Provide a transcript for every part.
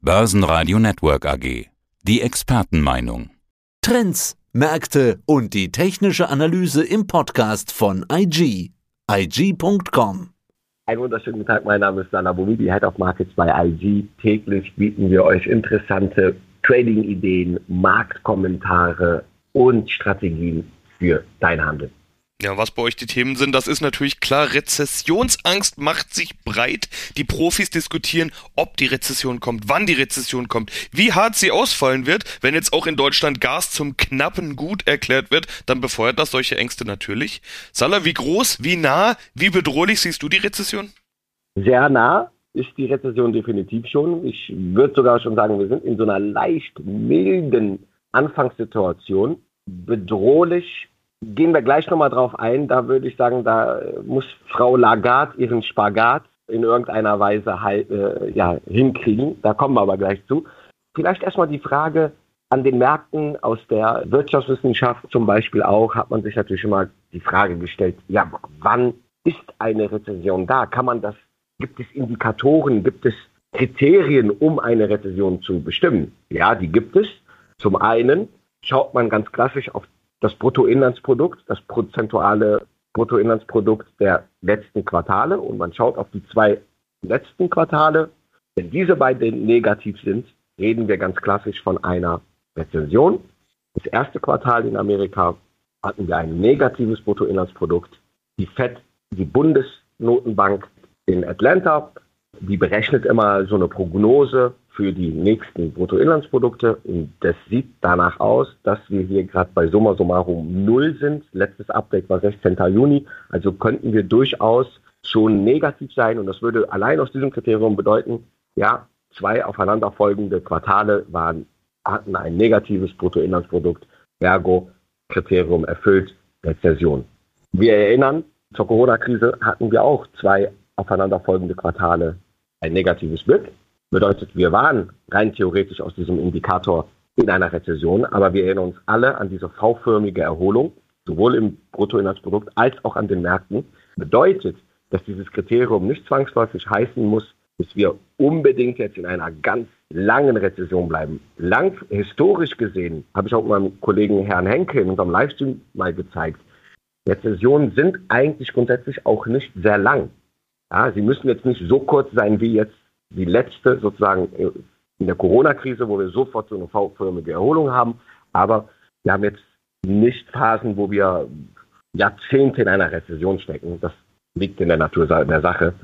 Börsenradio Network AG. Die Expertenmeinung. Trends, Märkte und die technische Analyse im Podcast von IG. IG.com. Einen wunderschönen Tag, mein Name ist Sana Bomidi, Head of Markets bei IG. Täglich bieten wir euch interessante Trading-Ideen, Marktkommentare und Strategien für dein Handeln. Ja, was bei euch die Themen sind, das ist natürlich klar. Rezessionsangst macht sich breit. Die Profis diskutieren, ob die Rezession kommt, wann die Rezession kommt, wie hart sie ausfallen wird. Wenn jetzt auch in Deutschland Gas zum knappen Gut erklärt wird, dann befeuert das solche Ängste natürlich. Salah, wie groß, wie nah, wie bedrohlich siehst du die Rezession? Sehr nah ist die Rezession definitiv schon. Ich würde sogar schon sagen, wir sind in so einer leicht milden Anfangssituation. Bedrohlich Gehen wir gleich nochmal drauf ein. Da würde ich sagen, da muss Frau Lagarde ihren Spagat in irgendeiner Weise äh, ja, hinkriegen. Da kommen wir aber gleich zu. Vielleicht erstmal die Frage an den Märkten aus der Wirtschaftswissenschaft zum Beispiel auch, hat man sich natürlich immer die Frage gestellt, ja, wann ist eine Rezession da? Kann man das, gibt es Indikatoren, gibt es Kriterien, um eine Rezession zu bestimmen? Ja, die gibt es. Zum einen schaut man ganz klassisch auf das Bruttoinlandsprodukt, das prozentuale Bruttoinlandsprodukt der letzten Quartale und man schaut auf die zwei letzten Quartale. Wenn diese beiden negativ sind, reden wir ganz klassisch von einer Rezession. Das erste Quartal in Amerika hatten wir ein negatives Bruttoinlandsprodukt. Die FED, die Bundesnotenbank in Atlanta, die berechnet immer so eine Prognose für die nächsten Bruttoinlandsprodukte. Und das sieht danach aus, dass wir hier gerade bei Summa summarum null sind. Letztes Update war 16. Juni. Also könnten wir durchaus schon negativ sein. Und das würde allein aus diesem Kriterium bedeuten, ja, zwei aufeinanderfolgende Quartale waren, hatten ein negatives Bruttoinlandsprodukt. Ergo, Kriterium erfüllt, Rezession. Wir erinnern, zur Corona-Krise hatten wir auch zwei aufeinanderfolgende Quartale ein negatives BIP. Bedeutet, wir waren rein theoretisch aus diesem Indikator in einer Rezession, aber wir erinnern uns alle an diese V-förmige Erholung, sowohl im Bruttoinlandsprodukt als auch an den Märkten. Bedeutet, dass dieses Kriterium nicht zwangsläufig heißen muss, dass wir unbedingt jetzt in einer ganz langen Rezession bleiben. Lang, historisch gesehen, habe ich auch meinem Kollegen Herrn Henke in unserem Livestream mal gezeigt, Rezessionen sind eigentlich grundsätzlich auch nicht sehr lang. Ja, sie müssen jetzt nicht so kurz sein wie jetzt die letzte sozusagen äh, in der Corona-Krise, wo wir sofort so eine V-förmige Erholung haben. Aber wir haben jetzt nicht Phasen, wo wir Jahrzehnte in einer Rezession stecken. Das liegt in der Natur der Sache.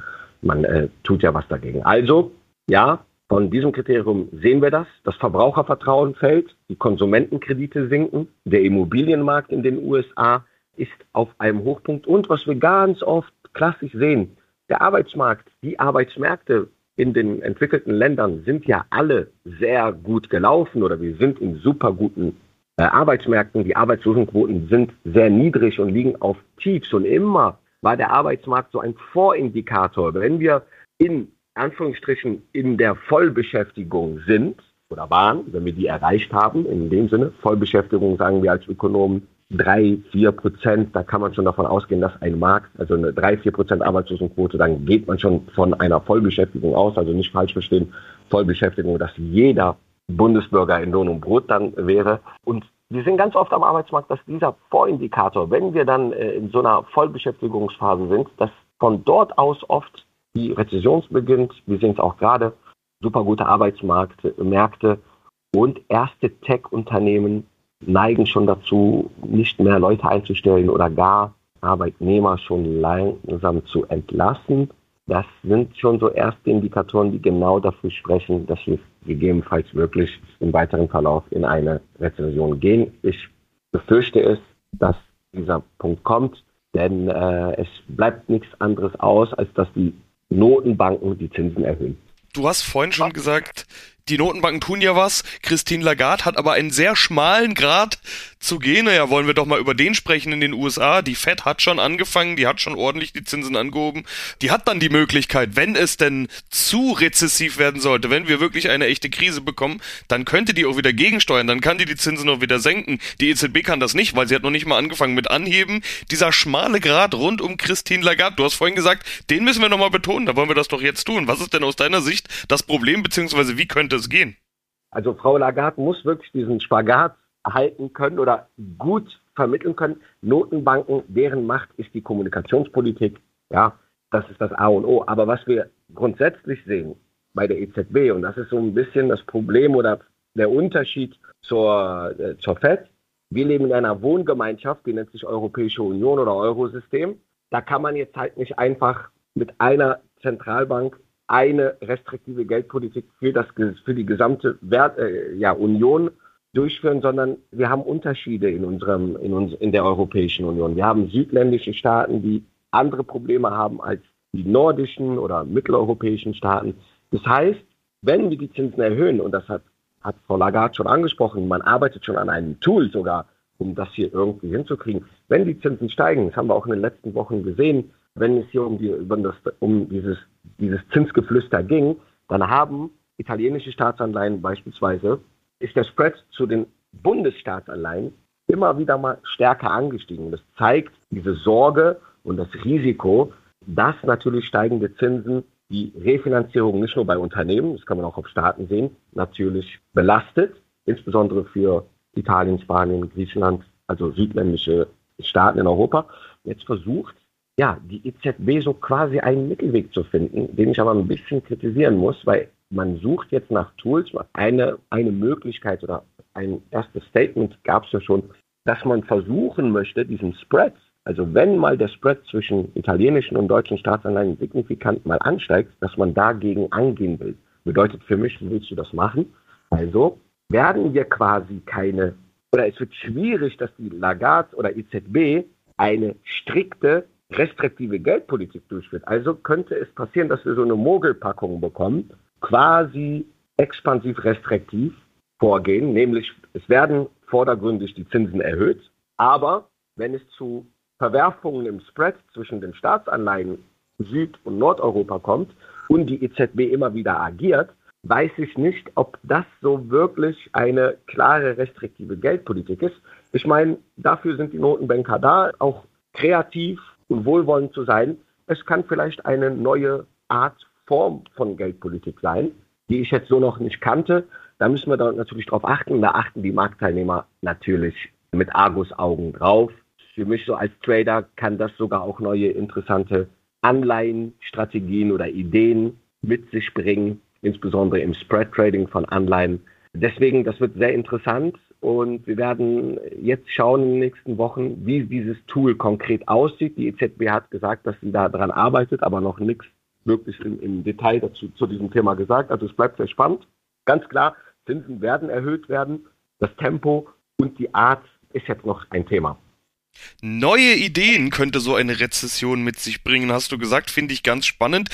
Man äh, tut ja was dagegen. Also, ja, von diesem Kriterium sehen wir das. Das Verbrauchervertrauen fällt, die Konsumentenkredite sinken, der Immobilienmarkt in den USA ist auf einem Hochpunkt und was wir ganz oft klassisch sehen, der Arbeitsmarkt, die Arbeitsmärkte in den entwickelten Ländern sind ja alle sehr gut gelaufen oder wir sind in super guten äh, Arbeitsmärkten. Die Arbeitslosenquoten sind sehr niedrig und liegen auf Tiefs. Und immer war der Arbeitsmarkt so ein Vorindikator. Wenn wir in Anführungsstrichen in der Vollbeschäftigung sind oder waren, wenn wir die erreicht haben, in dem Sinne, Vollbeschäftigung sagen wir als Ökonomen drei, vier Prozent, da kann man schon davon ausgehen, dass ein Markt, also eine drei, vier Prozent Arbeitslosenquote, dann geht man schon von einer Vollbeschäftigung aus, also nicht falsch verstehen, Vollbeschäftigung, dass jeder Bundesbürger in Lohn und Brot dann wäre. Und wir sind ganz oft am Arbeitsmarkt, dass dieser Vorindikator, wenn wir dann äh, in so einer Vollbeschäftigungsphase sind, dass von dort aus oft die Rezession beginnt. Wir sehen es auch gerade, super gute Arbeitsmärkte und erste Tech-Unternehmen neigen schon dazu, nicht mehr Leute einzustellen oder gar Arbeitnehmer schon langsam zu entlassen. Das sind schon so erste Indikatoren, die genau dafür sprechen, dass wir gegebenenfalls wirklich im weiteren Verlauf in eine Rezession gehen. Ich befürchte es, dass dieser Punkt kommt, denn äh, es bleibt nichts anderes aus, als dass die Notenbanken die Zinsen erhöhen. Du hast vorhin schon gesagt, die Notenbanken tun ja was. Christine Lagarde hat aber einen sehr schmalen Grad zu gehen. Naja, wollen wir doch mal über den sprechen in den USA. Die Fed hat schon angefangen, die hat schon ordentlich die Zinsen angehoben. Die hat dann die Möglichkeit, wenn es denn zu rezessiv werden sollte, wenn wir wirklich eine echte Krise bekommen, dann könnte die auch wieder gegensteuern, dann kann die die Zinsen auch wieder senken. Die EZB kann das nicht, weil sie hat noch nicht mal angefangen mit Anheben. Dieser schmale Grad rund um Christine Lagarde, du hast vorhin gesagt, den müssen wir nochmal betonen, da wollen wir das doch jetzt tun. Was ist denn aus deiner Sicht das Problem, beziehungsweise wie könnte es gehen? Also Frau Lagarde muss wirklich diesen Spagat halten können oder gut vermitteln können. Notenbanken, deren Macht ist die Kommunikationspolitik. Ja, das ist das A und O. Aber was wir grundsätzlich sehen bei der EZB, und das ist so ein bisschen das Problem oder der Unterschied zur, äh, zur FED, wir leben in einer Wohngemeinschaft, die nennt sich Europäische Union oder Eurosystem. Da kann man jetzt halt nicht einfach mit einer Zentralbank eine restriktive Geldpolitik für, das, für die gesamte Wert, äh, ja, Union durchführen, sondern wir haben Unterschiede in, unserem, in, uns, in der Europäischen Union. Wir haben südländische Staaten, die andere Probleme haben als die nordischen oder mitteleuropäischen Staaten. Das heißt, wenn wir die Zinsen erhöhen, und das hat, hat Frau Lagarde schon angesprochen, man arbeitet schon an einem Tool sogar, um das hier irgendwie hinzukriegen. Wenn die Zinsen steigen, das haben wir auch in den letzten Wochen gesehen, wenn es hier um, die, um dieses, dieses Zinsgeflüster ging, dann haben italienische Staatsanleihen beispielsweise, ist der Spread zu den Bundesstaatsanleihen immer wieder mal stärker angestiegen. Das zeigt diese Sorge und das Risiko, dass natürlich steigende Zinsen die Refinanzierung nicht nur bei Unternehmen, das kann man auch auf Staaten sehen, natürlich belastet, insbesondere für Italien, Spanien, Griechenland, also südländische Staaten in Europa. Jetzt versucht ja, die EZB so quasi einen Mittelweg zu finden, den ich aber ein bisschen kritisieren muss, weil man sucht jetzt nach Tools. Eine, eine Möglichkeit oder ein erstes Statement gab es ja schon, dass man versuchen möchte, diesen Spread, also wenn mal der Spread zwischen italienischen und deutschen Staatsanleihen signifikant mal ansteigt, dass man dagegen angehen will. Bedeutet für mich, willst du das machen? Also werden wir quasi keine, oder es wird schwierig, dass die Lagarde oder EZB eine strikte restriktive Geldpolitik durchführt. Also könnte es passieren, dass wir so eine Mogelpackung bekommen, quasi expansiv restriktiv vorgehen, nämlich es werden vordergründig die Zinsen erhöht, aber wenn es zu Verwerfungen im Spread zwischen den Staatsanleihen Süd- und Nordeuropa kommt und die EZB immer wieder agiert, weiß ich nicht, ob das so wirklich eine klare restriktive Geldpolitik ist. Ich meine, dafür sind die Notenbanker da, auch kreativ und wohlwollend zu sein. Es kann vielleicht eine neue Art, Form von Geldpolitik sein, die ich jetzt so noch nicht kannte. Da müssen wir da natürlich drauf achten. Da achten die Marktteilnehmer natürlich mit Argus-Augen drauf. Für mich so als Trader kann das sogar auch neue interessante Anleihenstrategien oder Ideen mit sich bringen, insbesondere im Spread Trading von Anleihen. Deswegen, das wird sehr interessant. Und wir werden jetzt schauen in den nächsten Wochen, wie dieses Tool konkret aussieht. Die EZB hat gesagt, dass sie daran arbeitet, aber noch nichts wirklich im, im Detail dazu zu diesem Thema gesagt. Also es bleibt sehr spannend. Ganz klar, Zinsen werden erhöht werden. Das Tempo und die Art ist jetzt noch ein Thema. Neue Ideen könnte so eine Rezession mit sich bringen, hast du gesagt, finde ich ganz spannend.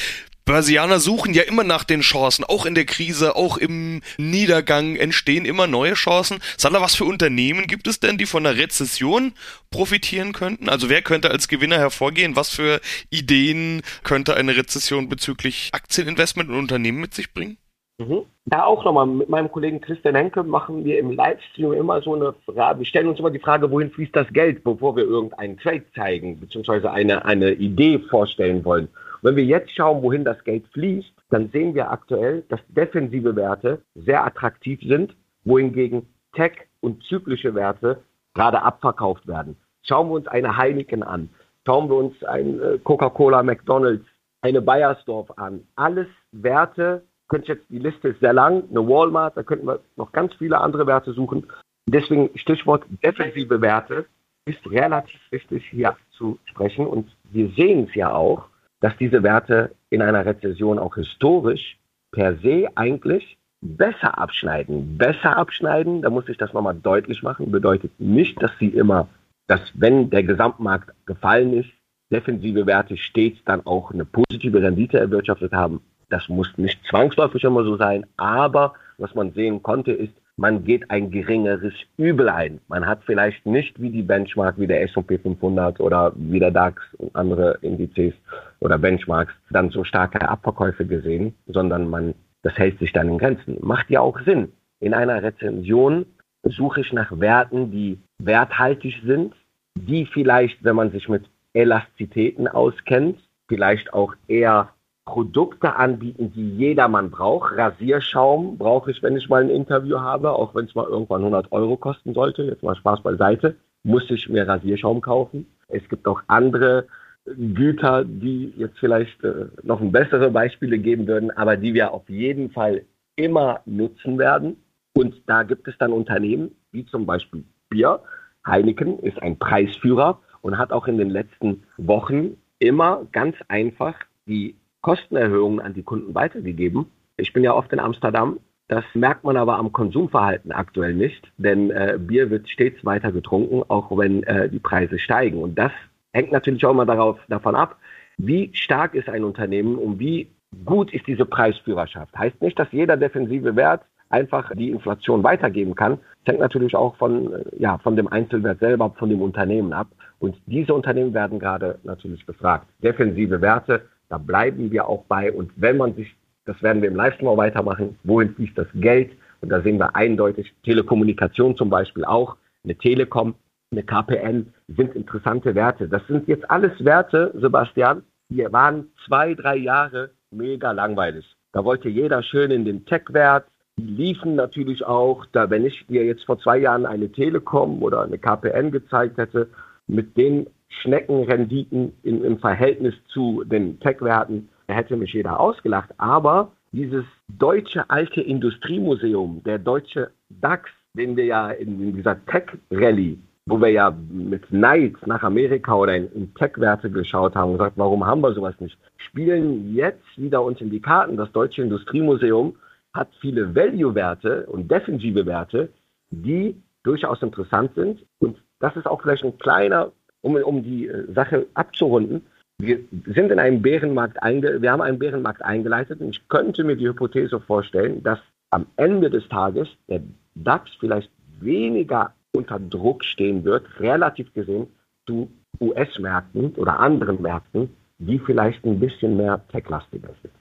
Börsianer suchen ja immer nach den Chancen, auch in der Krise, auch im Niedergang entstehen immer neue Chancen. Sandra, was für Unternehmen gibt es denn, die von der Rezession profitieren könnten? Also wer könnte als Gewinner hervorgehen? Was für Ideen könnte eine Rezession bezüglich Aktieninvestment und Unternehmen mit sich bringen? Mhm. Da auch nochmal mit meinem Kollegen Christian Henke machen wir im Livestream immer so eine Frage. Wir stellen uns immer die Frage, wohin fließt das Geld, bevor wir irgendeinen Trade zeigen, beziehungsweise eine, eine Idee vorstellen wollen. Wenn wir jetzt schauen, wohin das Geld fließt, dann sehen wir aktuell, dass defensive Werte sehr attraktiv sind, wohingegen Tech und zyklische Werte gerade abverkauft werden. Schauen wir uns eine Heineken an, schauen wir uns ein äh, Coca-Cola, McDonald's, eine Bayersdorf an. Alles Werte, könnte jetzt, die Liste ist sehr lang, eine Walmart, da könnten wir noch ganz viele andere Werte suchen. Deswegen Stichwort defensive Werte ist relativ wichtig hier zu sprechen und wir sehen es ja auch, dass diese Werte in einer Rezession auch historisch per se eigentlich besser abschneiden. Besser abschneiden, da muss ich das nochmal deutlich machen, bedeutet nicht, dass sie immer, dass wenn der Gesamtmarkt gefallen ist, defensive Werte stets dann auch eine positive Rendite erwirtschaftet haben. Das muss nicht zwangsläufig immer so sein, aber was man sehen konnte, ist, man geht ein geringeres Übel ein. Man hat vielleicht nicht wie die Benchmark, wie der S&P 500 oder wie der DAX und andere Indizes oder Benchmarks dann so starke Abverkäufe gesehen, sondern man, das hält sich dann in Grenzen. Macht ja auch Sinn. In einer Rezension suche ich nach Werten, die werthaltig sind, die vielleicht, wenn man sich mit Elastizitäten auskennt, vielleicht auch eher Produkte anbieten, die jedermann braucht. Rasierschaum brauche ich, wenn ich mal ein Interview habe, auch wenn es mal irgendwann 100 Euro kosten sollte. Jetzt mal Spaß beiseite. Muss ich mir Rasierschaum kaufen. Es gibt auch andere Güter, die jetzt vielleicht äh, noch bessere Beispiele geben würden, aber die wir auf jeden Fall immer nutzen werden. Und da gibt es dann Unternehmen, wie zum Beispiel Bier. Heineken ist ein Preisführer und hat auch in den letzten Wochen immer ganz einfach die Kostenerhöhungen an die Kunden weitergegeben. Ich bin ja oft in Amsterdam. Das merkt man aber am Konsumverhalten aktuell nicht, denn äh, Bier wird stets weiter getrunken, auch wenn äh, die Preise steigen. Und das hängt natürlich auch immer darauf, davon ab, wie stark ist ein Unternehmen und wie gut ist diese Preisführerschaft. Heißt nicht, dass jeder defensive Wert einfach die Inflation weitergeben kann. Das hängt natürlich auch von, äh, ja, von dem Einzelwert selber, von dem Unternehmen ab. Und diese Unternehmen werden gerade natürlich gefragt. Defensive Werte da bleiben wir auch bei. Und wenn man sich, das werden wir im Livestream auch weitermachen, wohin fließt das Geld? Und da sehen wir eindeutig Telekommunikation zum Beispiel auch, eine Telekom, eine KPN sind interessante Werte. Das sind jetzt alles Werte, Sebastian, die waren zwei, drei Jahre mega langweilig. Da wollte jeder schön in den Tech-Wert. Die liefen natürlich auch, da wenn ich dir jetzt vor zwei Jahren eine Telekom oder eine KPN gezeigt hätte, mit den Schneckenrenditen in, im Verhältnis zu den Tech-Werten, hätte mich jeder ausgelacht. Aber dieses deutsche alte Industriemuseum, der deutsche DAX, den wir ja in, dieser Tech-Rallye, wo wir ja mit Neid nach Amerika oder in, in Tech-Werte geschaut haben und gesagt, warum haben wir sowas nicht, spielen jetzt wieder uns in die Karten. Das deutsche Industriemuseum hat viele Value-Werte und defensive Werte, die durchaus interessant sind. Und das ist auch vielleicht ein kleiner um, um die äh, Sache abzurunden, wir sind in einem Bärenmarkt einge wir haben einen Bärenmarkt eingeleitet und ich könnte mir die Hypothese vorstellen, dass am Ende des Tages der DAX vielleicht weniger unter Druck stehen wird, relativ gesehen zu US-Märkten oder anderen Märkten, die vielleicht ein bisschen mehr techlastiger sind.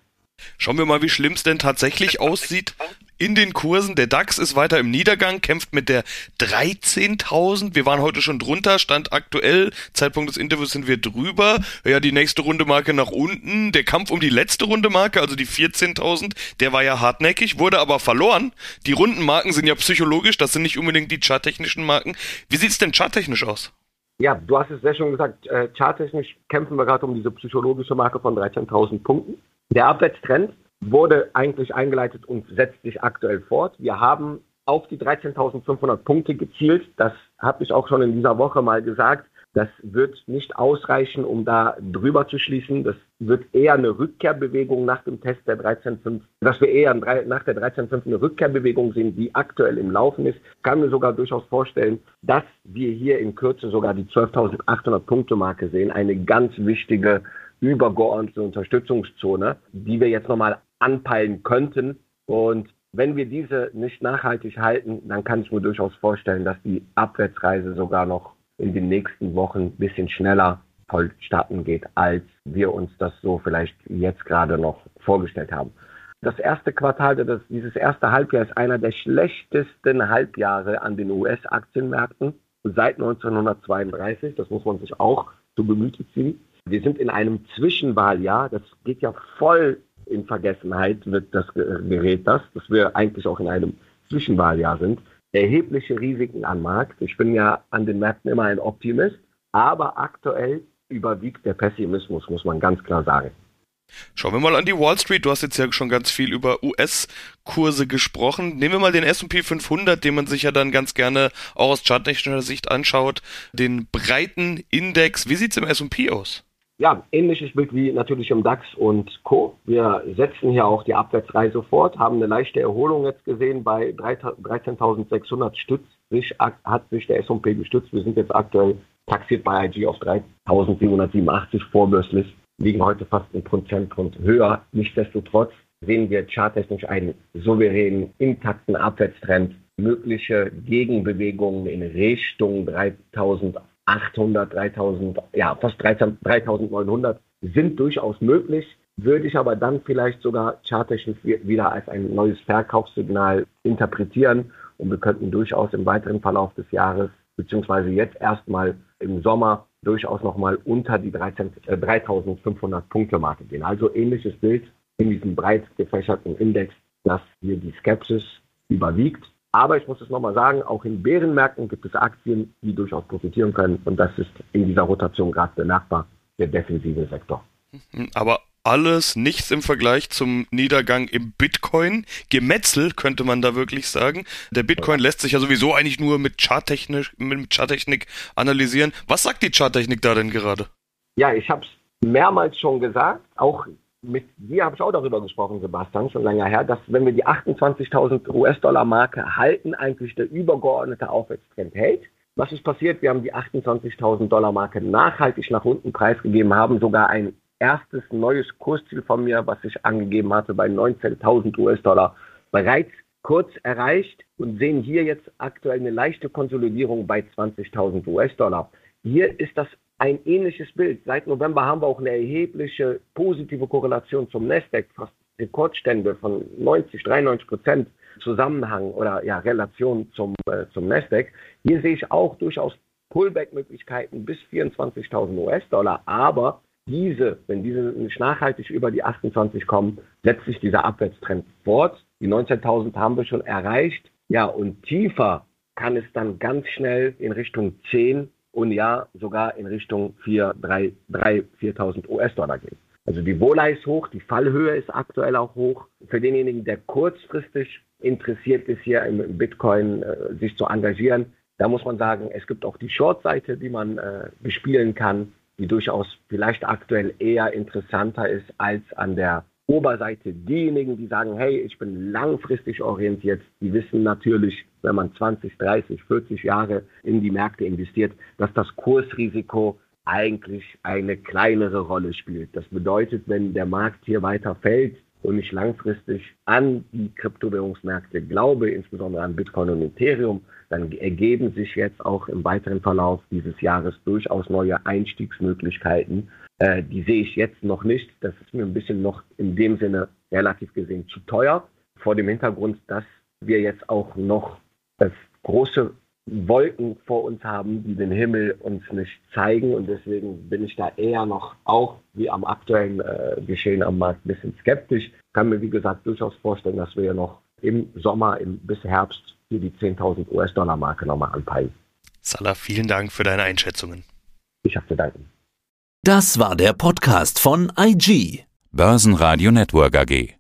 Schauen wir mal, wie schlimm es denn tatsächlich aussieht in den Kursen. Der DAX ist weiter im Niedergang, kämpft mit der 13.000. Wir waren heute schon drunter, stand aktuell, Zeitpunkt des Interviews sind wir drüber. Ja, die nächste Runde Marke nach unten. Der Kampf um die letzte Runde Marke, also die 14.000, der war ja hartnäckig, wurde aber verloren. Die Rundenmarken sind ja psychologisch, das sind nicht unbedingt die charttechnischen Marken. Wie sieht's denn charttechnisch aus? Ja, du hast es sehr schon gesagt, äh, charttechnisch kämpfen wir gerade um diese psychologische Marke von 13.000 Punkten. Der Abwärtstrend wurde eigentlich eingeleitet und setzt sich aktuell fort. Wir haben auf die 13.500 Punkte gezielt. Das habe ich auch schon in dieser Woche mal gesagt. Das wird nicht ausreichen, um da drüber zu schließen. Das wird eher eine Rückkehrbewegung nach dem Test der 13.5, dass wir eher nach der 13.5 eine Rückkehrbewegung sehen, die aktuell im Laufen ist. Ich kann mir sogar durchaus vorstellen, dass wir hier in Kürze sogar die 12.800 Punkte Marke sehen. Eine ganz wichtige übergeordnete Unterstützungszone, die wir jetzt nochmal anpeilen könnten. Und wenn wir diese nicht nachhaltig halten, dann kann ich mir durchaus vorstellen, dass die Abwärtsreise sogar noch in den nächsten Wochen ein bisschen schneller vollstatten geht, als wir uns das so vielleicht jetzt gerade noch vorgestellt haben. Das erste Quartal, das, dieses erste Halbjahr ist einer der schlechtesten Halbjahre an den US-Aktienmärkten seit 1932. Das muss man sich auch zu Gemüte ziehen. Wir sind in einem Zwischenwahljahr. Das geht ja voll in Vergessenheit, wird das gerät das, dass wir eigentlich auch in einem Zwischenwahljahr sind. Erhebliche Risiken am Markt. Ich bin ja an den Märkten immer ein Optimist, aber aktuell überwiegt der Pessimismus, muss man ganz klar sagen. Schauen wir mal an die Wall Street. Du hast jetzt ja schon ganz viel über US-Kurse gesprochen. Nehmen wir mal den S&P 500, den man sich ja dann ganz gerne auch aus charttechnischer Sicht anschaut. Den breiten Index. Wie sieht es im S&P aus? Ja, ähnliches Bild wie natürlich im DAX und Co. Wir setzen hier auch die Abwärtsreise fort, haben eine leichte Erholung jetzt gesehen bei 13.600 Stütz. Sich, hat sich der S&P gestützt. Wir sind jetzt aktuell taxiert bei IG auf 3.787 vorbörslich, liegen heute fast ein Prozentpunkt höher. Nichtsdestotrotz sehen wir charttechnisch einen souveränen, intakten Abwärtstrend mögliche Gegenbewegungen in Richtung 3800, 3000, ja, fast 3900 sind durchaus möglich, würde ich aber dann vielleicht sogar charttechnisch wieder als ein neues Verkaufssignal interpretieren und wir könnten durchaus im weiteren Verlauf des Jahres, beziehungsweise jetzt erstmal im Sommer, durchaus nochmal unter die 13, äh, 3500 Punkte Marke gehen. Also ähnliches Bild in diesem breit gefächerten Index, dass hier die Skepsis überwiegt. Aber ich muss es nochmal sagen, auch in Bärenmärkten gibt es Aktien, die durchaus profitieren können. Und das ist in dieser Rotation gerade bemerkbar, der defensive Sektor. Aber alles nichts im Vergleich zum Niedergang im Bitcoin. Gemetzel könnte man da wirklich sagen. Der Bitcoin lässt sich ja sowieso eigentlich nur mit Charttechnik, mit Charttechnik analysieren. Was sagt die Charttechnik da denn gerade? Ja, ich habe es mehrmals schon gesagt. Auch mit dir habe ich auch darüber gesprochen, Sebastian, schon länger her, dass wenn wir die 28.000 US-Dollar-Marke halten, eigentlich der übergeordnete Aufwärtstrend hält. Was ist passiert? Wir haben die 28.000 Dollar-Marke nachhaltig nach unten preisgegeben, haben sogar ein erstes neues Kursziel von mir, was ich angegeben hatte, bei 19.000 US-Dollar bereits kurz erreicht und sehen hier jetzt aktuell eine leichte Konsolidierung bei 20.000 US-Dollar. Hier ist das ein ähnliches Bild. Seit November haben wir auch eine erhebliche positive Korrelation zum Nasdaq, fast Rekordstände von 90, 93 Prozent Zusammenhang oder ja, Relation zum, äh, zum Nasdaq. Hier sehe ich auch durchaus Pullback-Möglichkeiten bis 24.000 US-Dollar, aber diese, wenn diese nicht nachhaltig über die 28 kommen, setzt sich dieser Abwärtstrend fort. Die 19.000 haben wir schon erreicht. Ja, und tiefer kann es dann ganz schnell in Richtung 10 und ja, sogar in Richtung 4, 3, 3 4.000 US-Dollar gehen. Also die Wohler ist hoch, die Fallhöhe ist aktuell auch hoch. Für denjenigen, der kurzfristig interessiert ist, hier im Bitcoin äh, sich zu engagieren, da muss man sagen, es gibt auch die Short-Seite, die man äh, bespielen kann die durchaus vielleicht aktuell eher interessanter ist als an der Oberseite diejenigen, die sagen, hey, ich bin langfristig orientiert, die wissen natürlich, wenn man 20, 30, 40 Jahre in die Märkte investiert, dass das Kursrisiko eigentlich eine kleinere Rolle spielt. Das bedeutet, wenn der Markt hier weiter fällt, und ich langfristig an die Kryptowährungsmärkte glaube, insbesondere an Bitcoin und Ethereum, dann ergeben sich jetzt auch im weiteren Verlauf dieses Jahres durchaus neue Einstiegsmöglichkeiten. Äh, die sehe ich jetzt noch nicht. Das ist mir ein bisschen noch in dem Sinne relativ gesehen zu teuer. Vor dem Hintergrund, dass wir jetzt auch noch das große Wolken vor uns haben, die den Himmel uns nicht zeigen. Und deswegen bin ich da eher noch auch wie am aktuellen äh, Geschehen am Markt ein bisschen skeptisch. Kann mir, wie gesagt, durchaus vorstellen, dass wir ja noch im Sommer im, bis Herbst hier die 10.000 US-Dollar-Marke nochmal anpeilen. Salah, vielen Dank für deine Einschätzungen. Ich habe zu danken. Das war der Podcast von IG. Börsenradio Network AG.